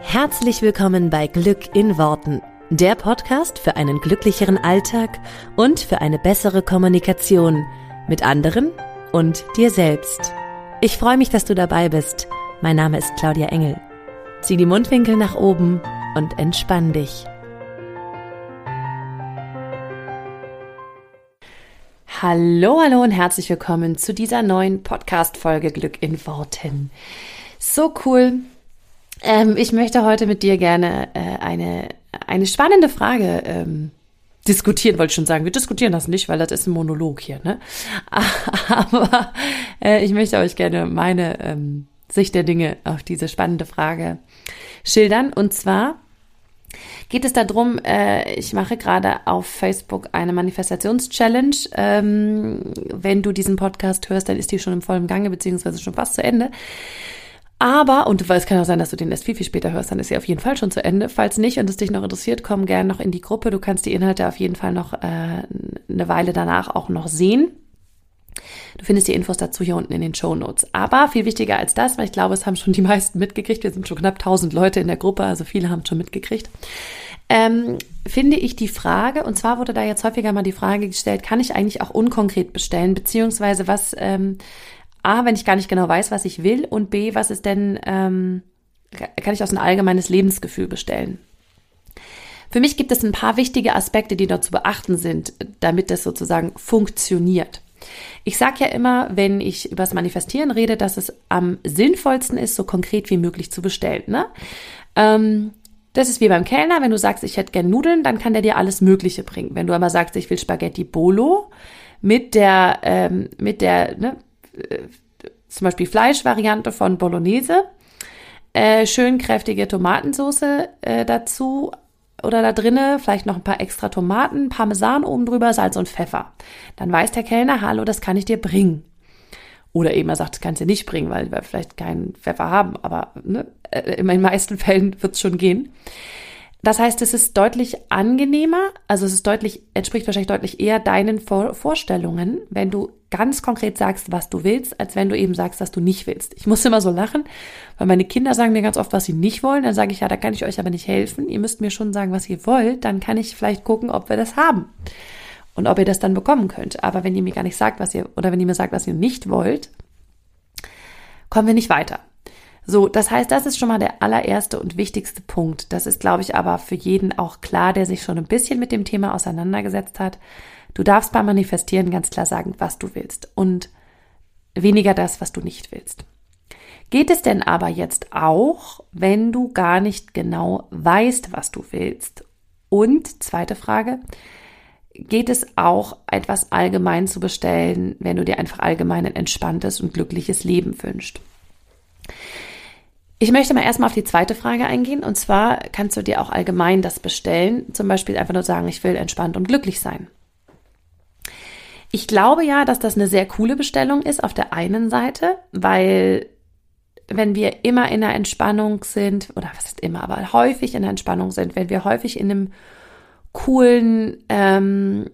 Herzlich willkommen bei Glück in Worten, der Podcast für einen glücklicheren Alltag und für eine bessere Kommunikation mit anderen und dir selbst. Ich freue mich, dass du dabei bist. Mein Name ist Claudia Engel. Zieh die Mundwinkel nach oben und entspann dich. Hallo, hallo und herzlich willkommen zu dieser neuen Podcast-Folge Glück in Worten. So cool, ähm, ich möchte heute mit dir gerne äh, eine, eine spannende Frage ähm, diskutieren, wollte ich schon sagen. Wir diskutieren das nicht, weil das ist ein Monolog hier, ne? Aber äh, ich möchte euch gerne meine ähm, Sicht der Dinge auf diese spannende Frage schildern. Und zwar geht es darum, äh, ich mache gerade auf Facebook eine Manifestations-Challenge. Ähm, wenn du diesen Podcast hörst, dann ist die schon im vollen Gange, beziehungsweise schon fast zu Ende. Aber, und es kann auch sein, dass du den erst viel, viel später hörst, dann ist sie auf jeden Fall schon zu Ende. Falls nicht und es dich noch interessiert, komm gerne noch in die Gruppe. Du kannst die Inhalte auf jeden Fall noch äh, eine Weile danach auch noch sehen. Du findest die Infos dazu hier unten in den Show Notes. Aber viel wichtiger als das, weil ich glaube, es haben schon die meisten mitgekriegt. Wir sind schon knapp 1000 Leute in der Gruppe, also viele haben schon mitgekriegt. Ähm, finde ich die Frage, und zwar wurde da jetzt häufiger mal die Frage gestellt, kann ich eigentlich auch unkonkret bestellen, beziehungsweise was, ähm, A, wenn ich gar nicht genau weiß, was ich will und B, was ist denn, ähm, kann ich aus ein allgemeines Lebensgefühl bestellen. Für mich gibt es ein paar wichtige Aspekte, die dort zu beachten sind, damit das sozusagen funktioniert. Ich sage ja immer, wenn ich über das Manifestieren rede, dass es am sinnvollsten ist, so konkret wie möglich zu bestellen. Ne? Ähm, das ist wie beim Kellner, wenn du sagst, ich hätte gern Nudeln, dann kann der dir alles Mögliche bringen. Wenn du aber sagst, ich will Spaghetti Bolo mit der, ähm, mit der, ne, zum Beispiel Fleischvariante von Bolognese, äh, schön kräftige Tomatensauce äh, dazu oder da drinnen, vielleicht noch ein paar extra Tomaten, Parmesan oben drüber, Salz und Pfeffer. Dann weiß der Kellner, hallo, das kann ich dir bringen. Oder eben er sagt, das kannst du nicht bringen, weil wir vielleicht keinen Pfeffer haben, aber ne, äh, in den meisten Fällen wird es schon gehen. Das heißt, es ist deutlich angenehmer, also es ist deutlich, entspricht wahrscheinlich deutlich eher deinen Vor Vorstellungen, wenn du ganz konkret sagst, was du willst, als wenn du eben sagst, was du nicht willst. Ich muss immer so lachen, weil meine Kinder sagen mir ganz oft, was sie nicht wollen. Dann sage ich, ja, da kann ich euch aber nicht helfen. Ihr müsst mir schon sagen, was ihr wollt. Dann kann ich vielleicht gucken, ob wir das haben und ob ihr das dann bekommen könnt. Aber wenn ihr mir gar nicht sagt, was ihr, oder wenn ihr mir sagt, was ihr nicht wollt, kommen wir nicht weiter. So, das heißt, das ist schon mal der allererste und wichtigste Punkt. Das ist, glaube ich, aber für jeden auch klar, der sich schon ein bisschen mit dem Thema auseinandergesetzt hat. Du darfst beim Manifestieren ganz klar sagen, was du willst und weniger das, was du nicht willst. Geht es denn aber jetzt auch, wenn du gar nicht genau weißt, was du willst? Und zweite Frage, geht es auch etwas allgemein zu bestellen, wenn du dir einfach allgemein ein entspanntes und glückliches Leben wünschst? Ich möchte mal erstmal auf die zweite Frage eingehen. Und zwar kannst du dir auch allgemein das bestellen. Zum Beispiel einfach nur sagen, ich will entspannt und glücklich sein. Ich glaube ja, dass das eine sehr coole Bestellung ist auf der einen Seite, weil wenn wir immer in der Entspannung sind, oder was ist immer, aber häufig in der Entspannung sind, wenn wir häufig in einem coolen, ähm,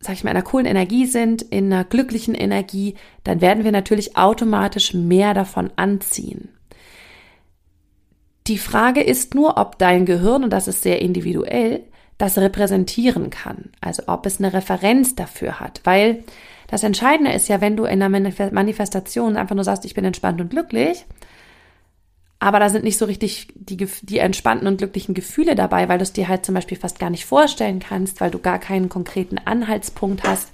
sag ich mal, einer coolen Energie sind, in einer glücklichen Energie, dann werden wir natürlich automatisch mehr davon anziehen. Die Frage ist nur, ob dein Gehirn, und das ist sehr individuell, das repräsentieren kann. Also ob es eine Referenz dafür hat. Weil das Entscheidende ist ja, wenn du in einer Manifestation einfach nur sagst, ich bin entspannt und glücklich, aber da sind nicht so richtig die, die entspannten und glücklichen Gefühle dabei, weil du es dir halt zum Beispiel fast gar nicht vorstellen kannst, weil du gar keinen konkreten Anhaltspunkt hast.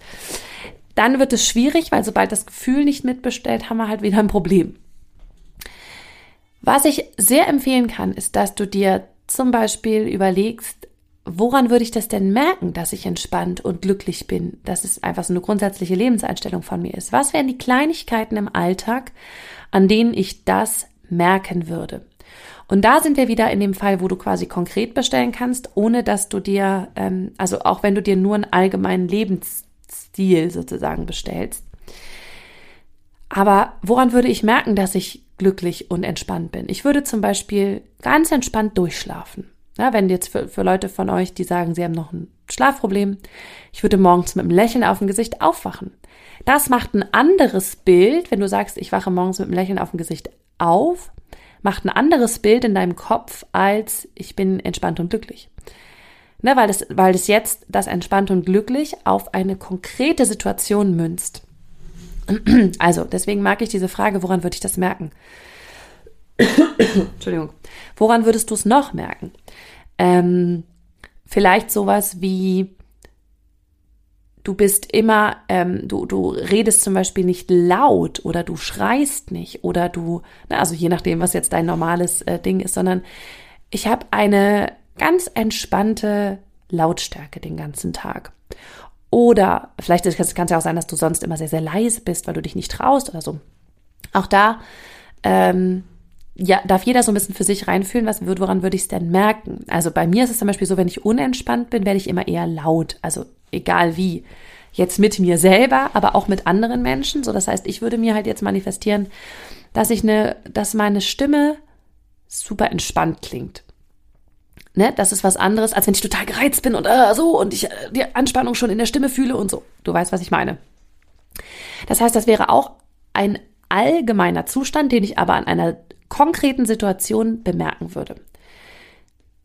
Dann wird es schwierig, weil sobald das Gefühl nicht mitbestellt, haben wir halt wieder ein Problem. Was ich sehr empfehlen kann, ist, dass du dir zum Beispiel überlegst, woran würde ich das denn merken, dass ich entspannt und glücklich bin, dass es einfach so eine grundsätzliche Lebenseinstellung von mir ist. Was wären die Kleinigkeiten im Alltag, an denen ich das merken würde? Und da sind wir wieder in dem Fall, wo du quasi konkret bestellen kannst, ohne dass du dir, ähm, also auch wenn du dir nur einen allgemeinen Lebensstil sozusagen bestellst. Aber woran würde ich merken, dass ich glücklich und entspannt bin. Ich würde zum Beispiel ganz entspannt durchschlafen. Ja, wenn jetzt für, für Leute von euch, die sagen, sie haben noch ein Schlafproblem, ich würde morgens mit einem Lächeln auf dem Gesicht aufwachen. Das macht ein anderes Bild, wenn du sagst, ich wache morgens mit einem Lächeln auf dem Gesicht auf, macht ein anderes Bild in deinem Kopf als ich bin entspannt und glücklich. Ne, weil, es, weil es jetzt das entspannt und glücklich auf eine konkrete Situation münzt. Also, deswegen mag ich diese Frage, woran würde ich das merken? Entschuldigung. Woran würdest du es noch merken? Ähm, vielleicht sowas wie, du bist immer, ähm, du, du redest zum Beispiel nicht laut oder du schreist nicht oder du, na, also je nachdem, was jetzt dein normales äh, Ding ist, sondern ich habe eine ganz entspannte Lautstärke den ganzen Tag. Oder vielleicht kann es ja auch sein, dass du sonst immer sehr, sehr leise bist, weil du dich nicht traust oder so. Auch da ähm, ja, darf jeder so ein bisschen für sich reinfühlen, was woran würde ich es denn merken? Also bei mir ist es zum Beispiel so, wenn ich unentspannt bin, werde ich immer eher laut. Also egal wie. Jetzt mit mir selber, aber auch mit anderen Menschen. So, das heißt, ich würde mir halt jetzt manifestieren, dass ich eine, dass meine Stimme super entspannt klingt. Ne, das ist was anderes, als wenn ich total gereizt bin und äh, so und ich äh, die Anspannung schon in der Stimme fühle und so. Du weißt, was ich meine. Das heißt, das wäre auch ein allgemeiner Zustand, den ich aber an einer konkreten Situation bemerken würde.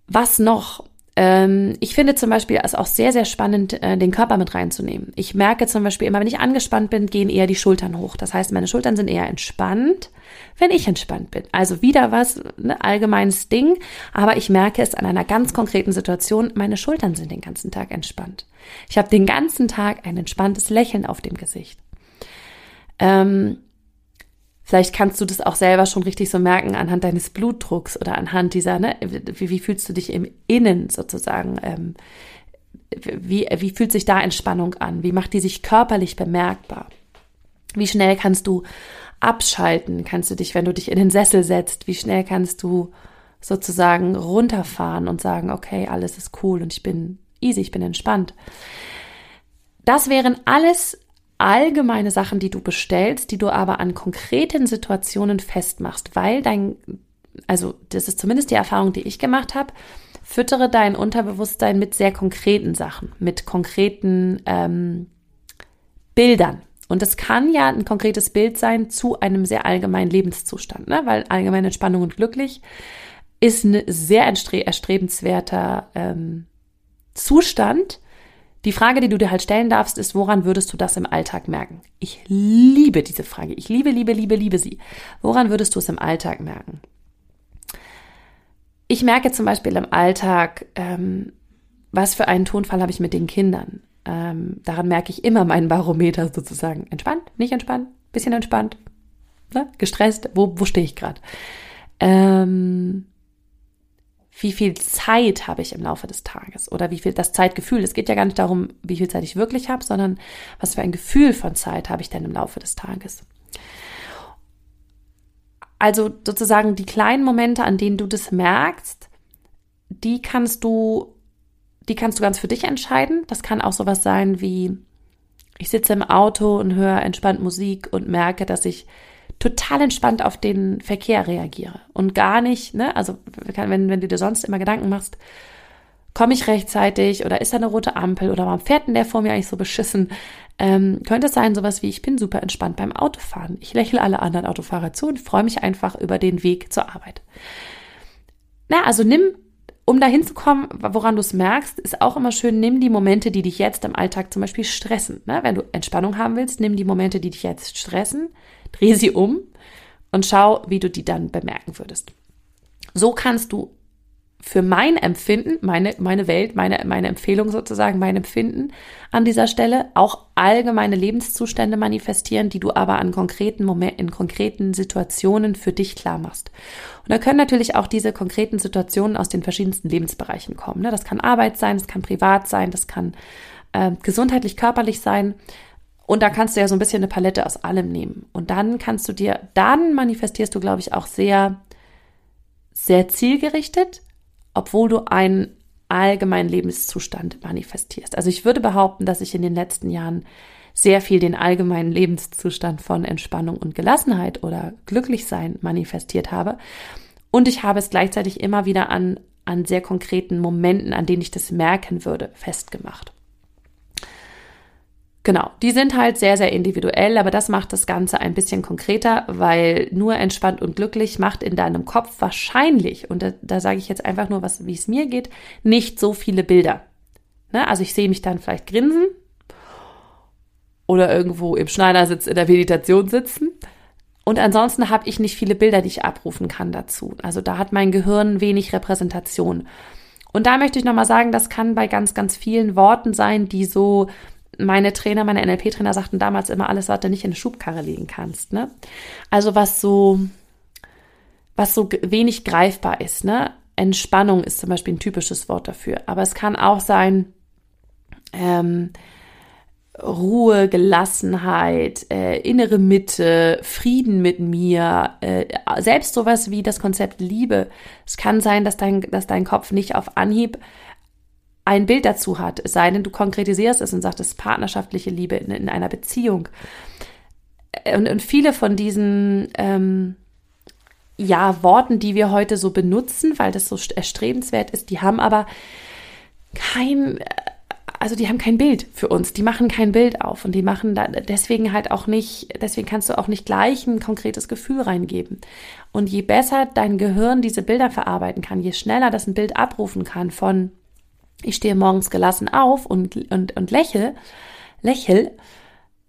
Was noch? Ähm, ich finde zum Beispiel es auch sehr, sehr spannend, äh, den Körper mit reinzunehmen. Ich merke zum Beispiel immer, wenn ich angespannt bin, gehen eher die Schultern hoch. Das heißt, meine Schultern sind eher entspannt, wenn ich entspannt bin. Also wieder was, ein ne, allgemeines Ding, aber ich merke es an einer ganz konkreten Situation, meine Schultern sind den ganzen Tag entspannt. Ich habe den ganzen Tag ein entspanntes Lächeln auf dem Gesicht. Ähm, Vielleicht kannst du das auch selber schon richtig so merken anhand deines Blutdrucks oder anhand dieser, ne, wie, wie fühlst du dich im Innen sozusagen? Ähm, wie, wie fühlt sich da Entspannung an? Wie macht die sich körperlich bemerkbar? Wie schnell kannst du abschalten? Kannst du dich, wenn du dich in den Sessel setzt, wie schnell kannst du sozusagen runterfahren und sagen, okay, alles ist cool und ich bin easy, ich bin entspannt. Das wären alles allgemeine Sachen, die du bestellst, die du aber an konkreten Situationen festmachst, weil dein, also das ist zumindest die Erfahrung, die ich gemacht habe, füttere dein Unterbewusstsein mit sehr konkreten Sachen, mit konkreten ähm, Bildern. Und es kann ja ein konkretes Bild sein zu einem sehr allgemeinen Lebenszustand, ne? weil allgemeine Entspannung und glücklich ist ein sehr erstrebenswerter ähm, Zustand, die Frage, die du dir halt stellen darfst, ist, woran würdest du das im Alltag merken? Ich liebe diese Frage. Ich liebe, liebe, liebe, liebe sie. Woran würdest du es im Alltag merken? Ich merke zum Beispiel im Alltag, ähm, was für einen Tonfall habe ich mit den Kindern. Ähm, daran merke ich immer meinen Barometer sozusagen. Entspannt, nicht entspannt, bisschen entspannt, ne? gestresst, wo, wo stehe ich gerade? Ähm, wie viel Zeit habe ich im Laufe des Tages oder wie viel das Zeitgefühl. Es geht ja gar nicht darum, wie viel Zeit ich wirklich habe, sondern was für ein Gefühl von Zeit habe ich denn im Laufe des Tages. Also sozusagen die kleinen Momente, an denen du das merkst, die kannst du, die kannst du ganz für dich entscheiden. Das kann auch sowas sein wie, ich sitze im Auto und höre entspannt Musik und merke, dass ich total entspannt auf den Verkehr reagiere und gar nicht, ne, also wenn, wenn du dir sonst immer Gedanken machst, komme ich rechtzeitig oder ist da eine rote Ampel oder warum fährt denn der vor mir eigentlich so beschissen? Ähm, könnte es sein, sowas wie, ich bin super entspannt beim Autofahren. Ich lächle alle anderen Autofahrer zu und freue mich einfach über den Weg zur Arbeit. Na, also nimm, um da hinzukommen, woran du es merkst, ist auch immer schön, nimm die Momente, die dich jetzt im Alltag zum Beispiel stressen. Ne? Wenn du Entspannung haben willst, nimm die Momente, die dich jetzt stressen, dreh sie um und schau, wie du die dann bemerken würdest. So kannst du für mein Empfinden, meine, meine Welt, meine, meine Empfehlung sozusagen, mein Empfinden an dieser Stelle auch allgemeine Lebenszustände manifestieren, die du aber an konkreten Momenten, in konkreten Situationen für dich klar machst. Und da können natürlich auch diese konkreten Situationen aus den verschiedensten Lebensbereichen kommen. Ne? Das kann Arbeit sein, das kann privat sein, das kann äh, gesundheitlich, körperlich sein. Und da kannst du ja so ein bisschen eine Palette aus allem nehmen. Und dann kannst du dir, dann manifestierst du, glaube ich, auch sehr, sehr zielgerichtet, obwohl du einen allgemeinen Lebenszustand manifestierst. Also ich würde behaupten, dass ich in den letzten Jahren sehr viel den allgemeinen Lebenszustand von Entspannung und Gelassenheit oder Glücklichsein manifestiert habe. Und ich habe es gleichzeitig immer wieder an, an sehr konkreten Momenten, an denen ich das merken würde, festgemacht. Genau, die sind halt sehr, sehr individuell, aber das macht das Ganze ein bisschen konkreter, weil nur entspannt und glücklich macht in deinem Kopf wahrscheinlich, und da, da sage ich jetzt einfach nur, was, wie es mir geht, nicht so viele Bilder. Ne? Also ich sehe mich dann vielleicht grinsen oder irgendwo im Schneidersitz in der Meditation sitzen. Und ansonsten habe ich nicht viele Bilder, die ich abrufen kann dazu. Also da hat mein Gehirn wenig Repräsentation. Und da möchte ich nochmal sagen, das kann bei ganz, ganz vielen Worten sein, die so meine Trainer, meine NLP-Trainer sagten damals immer alles, was du nicht in eine Schubkarre legen kannst. Ne? Also was so, was so wenig greifbar ist. Ne? Entspannung ist zum Beispiel ein typisches Wort dafür. Aber es kann auch sein, ähm, Ruhe, Gelassenheit, äh, innere Mitte, Frieden mit mir, äh, selbst sowas wie das Konzept Liebe. Es kann sein, dass dein, dass dein Kopf nicht auf Anhieb ein Bild dazu hat, es sei denn, du konkretisierst es und sagst, es ist partnerschaftliche Liebe in, in einer Beziehung. Und, und viele von diesen ähm, ja, Worten, die wir heute so benutzen, weil das so erstrebenswert ist, die haben aber kein, also die haben kein Bild für uns, die machen kein Bild auf und die machen da deswegen halt auch nicht, deswegen kannst du auch nicht gleich ein konkretes Gefühl reingeben. Und je besser dein Gehirn diese Bilder verarbeiten kann, je schneller das ein Bild abrufen kann von ich stehe morgens gelassen auf und, und, und lächel, lächel,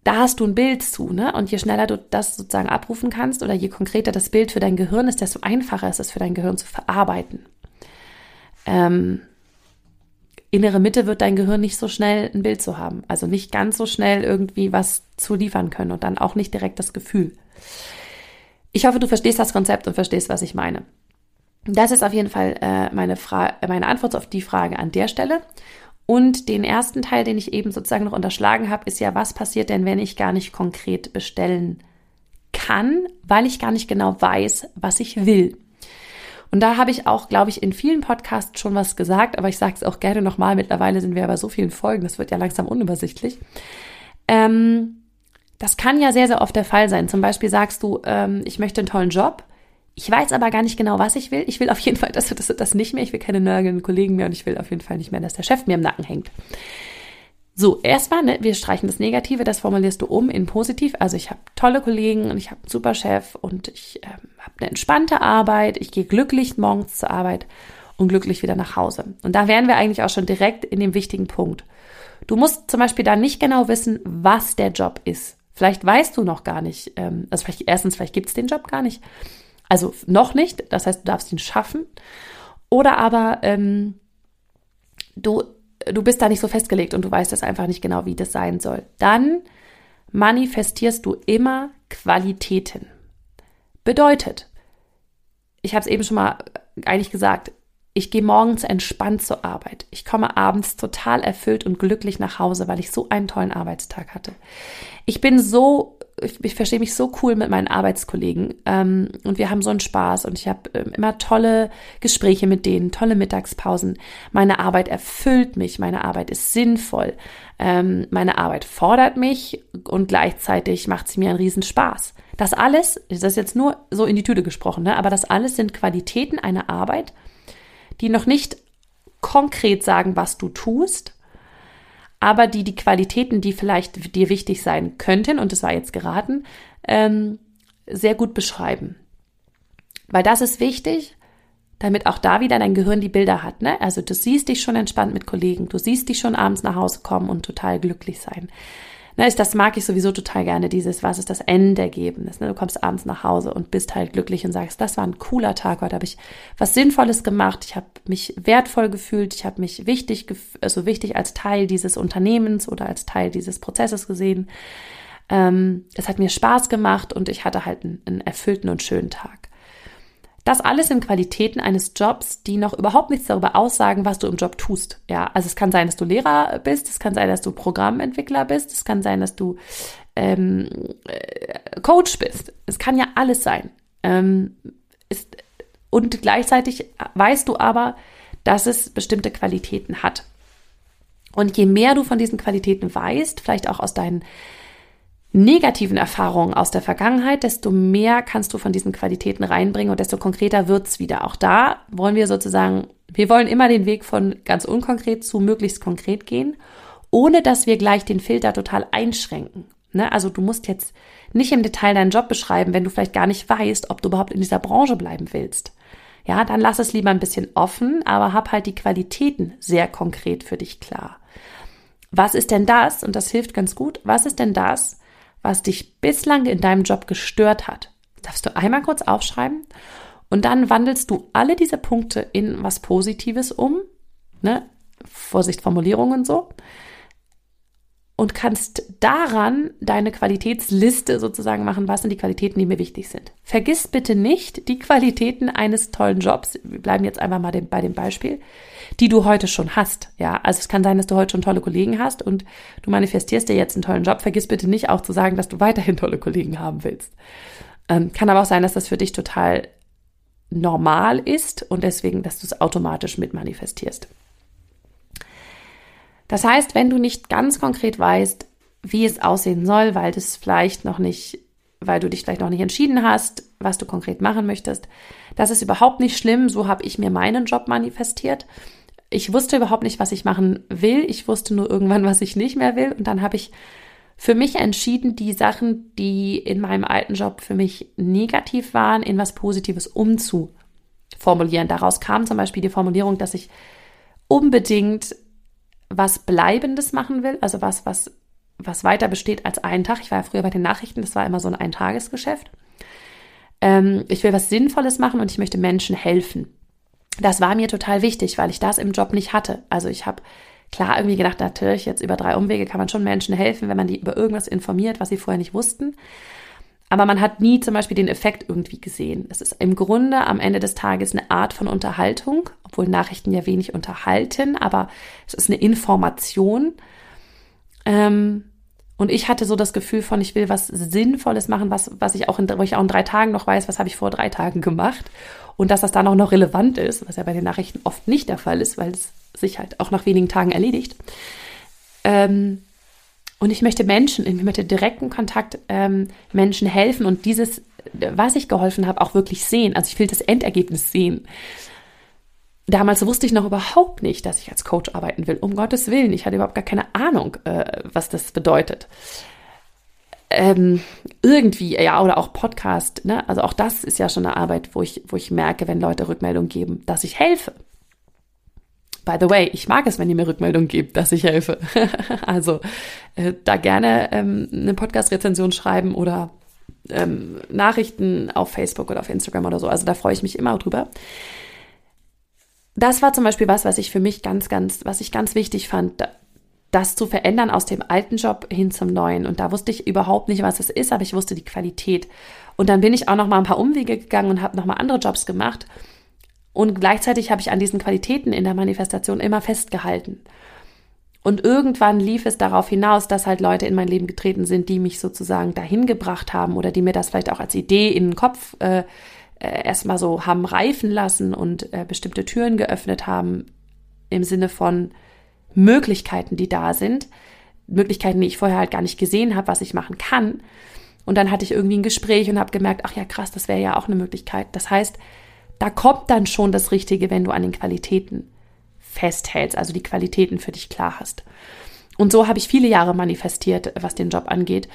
da hast du ein Bild zu, ne? Und je schneller du das sozusagen abrufen kannst oder je konkreter das Bild für dein Gehirn ist, desto einfacher ist es für dein Gehirn zu verarbeiten. Ähm, innere Mitte wird dein Gehirn nicht so schnell ein Bild zu haben. Also nicht ganz so schnell irgendwie was zu liefern können und dann auch nicht direkt das Gefühl. Ich hoffe, du verstehst das Konzept und verstehst, was ich meine. Das ist auf jeden Fall äh, meine, Fra meine Antwort auf die Frage an der Stelle. Und den ersten Teil, den ich eben sozusagen noch unterschlagen habe, ist ja, was passiert denn, wenn ich gar nicht konkret bestellen kann, weil ich gar nicht genau weiß, was ich will. Und da habe ich auch, glaube ich, in vielen Podcasts schon was gesagt, aber ich sage es auch gerne nochmal. Mittlerweile sind wir aber so vielen Folgen, das wird ja langsam unübersichtlich. Ähm, das kann ja sehr, sehr oft der Fall sein. Zum Beispiel sagst du, ähm, ich möchte einen tollen Job ich weiß aber gar nicht genau, was ich will. Ich will auf jeden Fall das, das, das nicht mehr. Ich will keine nörgelnden Kollegen mehr und ich will auf jeden Fall nicht mehr, dass der Chef mir im Nacken hängt. So, erstmal, ne, wir streichen das Negative, das formulierst du um in positiv. Also ich habe tolle Kollegen und ich habe einen super Chef und ich ähm, habe eine entspannte Arbeit. Ich gehe glücklich morgens zur Arbeit und glücklich wieder nach Hause. Und da wären wir eigentlich auch schon direkt in dem wichtigen Punkt. Du musst zum Beispiel da nicht genau wissen, was der Job ist. Vielleicht weißt du noch gar nicht, ähm, also vielleicht erstens, vielleicht gibt es den Job gar nicht. Also noch nicht, das heißt, du darfst ihn schaffen. Oder aber ähm, du, du bist da nicht so festgelegt und du weißt das einfach nicht genau, wie das sein soll. Dann manifestierst du immer Qualitäten. Bedeutet, ich habe es eben schon mal eigentlich gesagt, ich gehe morgens entspannt zur Arbeit. Ich komme abends total erfüllt und glücklich nach Hause, weil ich so einen tollen Arbeitstag hatte. Ich bin so ich, ich verstehe mich so cool mit meinen Arbeitskollegen ähm, und wir haben so einen Spaß und ich habe ähm, immer tolle Gespräche mit denen, tolle Mittagspausen. Meine Arbeit erfüllt mich, meine Arbeit ist sinnvoll, ähm, meine Arbeit fordert mich und gleichzeitig macht sie mir einen Riesenspaß. Das alles, das ist jetzt nur so in die Tüte gesprochen, ne? aber das alles sind Qualitäten einer Arbeit, die noch nicht konkret sagen, was du tust, aber die die Qualitäten, die vielleicht dir wichtig sein könnten, und das war jetzt geraten, ähm, sehr gut beschreiben. Weil das ist wichtig, damit auch da wieder dein Gehirn die Bilder hat. Ne? Also du siehst dich schon entspannt mit Kollegen, du siehst dich schon abends nach Hause kommen und total glücklich sein. Ne, das mag ich sowieso total gerne, dieses, was ist das Endergebnis? Ne? Du kommst abends nach Hause und bist halt glücklich und sagst, das war ein cooler Tag, heute habe ich was Sinnvolles gemacht, ich habe mich wertvoll gefühlt, ich habe mich wichtig, also wichtig als Teil dieses Unternehmens oder als Teil dieses Prozesses gesehen. Ähm, es hat mir Spaß gemacht und ich hatte halt einen, einen erfüllten und schönen Tag. Das alles sind Qualitäten eines Jobs, die noch überhaupt nichts darüber aussagen, was du im Job tust. Ja, also es kann sein, dass du Lehrer bist, es kann sein, dass du Programmentwickler bist, es kann sein, dass du ähm, äh, Coach bist. Es kann ja alles sein. Ähm, ist, und gleichzeitig weißt du aber, dass es bestimmte Qualitäten hat. Und je mehr du von diesen Qualitäten weißt, vielleicht auch aus deinen negativen Erfahrungen aus der Vergangenheit, desto mehr kannst du von diesen Qualitäten reinbringen und desto konkreter wird's wieder. Auch da wollen wir sozusagen, wir wollen immer den Weg von ganz unkonkret zu möglichst konkret gehen. ohne dass wir gleich den Filter total einschränken. Ne? Also du musst jetzt nicht im Detail deinen Job beschreiben, wenn du vielleicht gar nicht weißt, ob du überhaupt in dieser Branche bleiben willst. Ja, dann lass es lieber ein bisschen offen, aber hab halt die Qualitäten sehr konkret für dich klar. Was ist denn das, und das hilft ganz gut, was ist denn das, was dich bislang in deinem Job gestört hat? darfst du einmal kurz aufschreiben und dann wandelst du alle diese Punkte in was Positives um, ne? Vorsicht, Formulierungen so und kannst daran deine Qualitätsliste sozusagen machen, was sind die Qualitäten, die mir wichtig sind. Vergiss bitte nicht die Qualitäten eines tollen Jobs. Wir bleiben jetzt einfach mal bei dem Beispiel, die du heute schon hast. Ja, also es kann sein, dass du heute schon tolle Kollegen hast und du manifestierst dir jetzt einen tollen Job. Vergiss bitte nicht auch zu sagen, dass du weiterhin tolle Kollegen haben willst. Ähm, kann aber auch sein, dass das für dich total normal ist und deswegen, dass du es automatisch mit manifestierst. Das heißt, wenn du nicht ganz konkret weißt, wie es aussehen soll, weil das vielleicht noch nicht, weil du dich vielleicht noch nicht entschieden hast, was du konkret machen möchtest, das ist überhaupt nicht schlimm. So habe ich mir meinen Job manifestiert. Ich wusste überhaupt nicht, was ich machen will. Ich wusste nur irgendwann, was ich nicht mehr will. Und dann habe ich für mich entschieden, die Sachen, die in meinem alten Job für mich negativ waren, in was Positives umzuformulieren. Daraus kam zum Beispiel die Formulierung, dass ich unbedingt was Bleibendes machen will, also was, was, was weiter besteht als einen Tag. Ich war ja früher bei den Nachrichten, das war immer so ein Eintagesgeschäft. Ähm, ich will was Sinnvolles machen und ich möchte Menschen helfen. Das war mir total wichtig, weil ich das im Job nicht hatte. Also ich habe klar irgendwie gedacht, natürlich jetzt über drei Umwege kann man schon Menschen helfen, wenn man die über irgendwas informiert, was sie vorher nicht wussten. Aber man hat nie zum Beispiel den Effekt irgendwie gesehen. Es ist im Grunde am Ende des Tages eine Art von Unterhaltung, obwohl Nachrichten ja wenig unterhalten, aber es ist eine Information. Ähm, und ich hatte so das Gefühl von, ich will was Sinnvolles machen, was, was ich auch in, wo ich auch in drei Tagen noch weiß, was habe ich vor drei Tagen gemacht. Und dass das dann auch noch relevant ist, was ja bei den Nachrichten oft nicht der Fall ist, weil es sich halt auch nach wenigen Tagen erledigt. Ähm, und ich möchte Menschen, ich möchte direkten Kontakt ähm, Menschen helfen und dieses, was ich geholfen habe, auch wirklich sehen. Also ich will das Endergebnis sehen. Damals wusste ich noch überhaupt nicht, dass ich als Coach arbeiten will. Um Gottes Willen. Ich hatte überhaupt gar keine Ahnung, äh, was das bedeutet. Ähm, irgendwie, ja, oder auch Podcast, ne? Also auch das ist ja schon eine Arbeit, wo ich, wo ich merke, wenn Leute Rückmeldung geben, dass ich helfe. By the way, ich mag es, wenn ihr mir Rückmeldung gebt, dass ich helfe. also äh, da gerne ähm, eine Podcast-Rezension schreiben oder ähm, Nachrichten auf Facebook oder auf Instagram oder so. Also da freue ich mich immer drüber. Das war zum Beispiel was, was ich für mich ganz, ganz, was ich ganz wichtig fand, das zu verändern aus dem alten Job hin zum neuen. Und da wusste ich überhaupt nicht, was es ist, aber ich wusste die Qualität. Und dann bin ich auch noch mal ein paar Umwege gegangen und habe noch mal andere Jobs gemacht und gleichzeitig habe ich an diesen Qualitäten in der Manifestation immer festgehalten. Und irgendwann lief es darauf hinaus, dass halt Leute in mein Leben getreten sind, die mich sozusagen dahin gebracht haben oder die mir das vielleicht auch als Idee in den Kopf äh, äh, erstmal so haben reifen lassen und äh, bestimmte Türen geöffnet haben im Sinne von Möglichkeiten, die da sind. Möglichkeiten, die ich vorher halt gar nicht gesehen habe, was ich machen kann. Und dann hatte ich irgendwie ein Gespräch und habe gemerkt, ach ja, krass, das wäre ja auch eine Möglichkeit. Das heißt, da kommt dann schon das Richtige, wenn du an den Qualitäten festhältst, also die Qualitäten für dich klar hast. Und so habe ich viele Jahre manifestiert, was den Job angeht.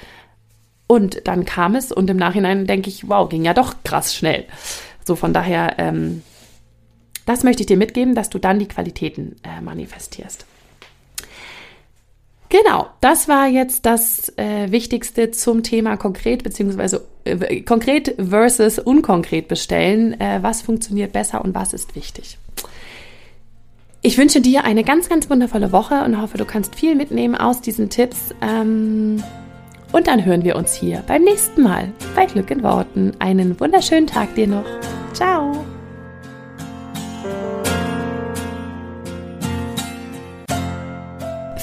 Und dann kam es und im Nachhinein denke ich, wow, ging ja doch krass schnell. So von daher, ähm, das möchte ich dir mitgeben, dass du dann die Qualitäten äh, manifestierst. Genau, das war jetzt das äh, Wichtigste zum Thema konkret beziehungsweise äh, konkret versus unkonkret bestellen. Äh, was funktioniert besser und was ist wichtig? Ich wünsche dir eine ganz, ganz wundervolle Woche und hoffe, du kannst viel mitnehmen aus diesen Tipps. Ähm, und dann hören wir uns hier beim nächsten Mal bei Glück in Worten. Einen wunderschönen Tag dir noch. Ciao.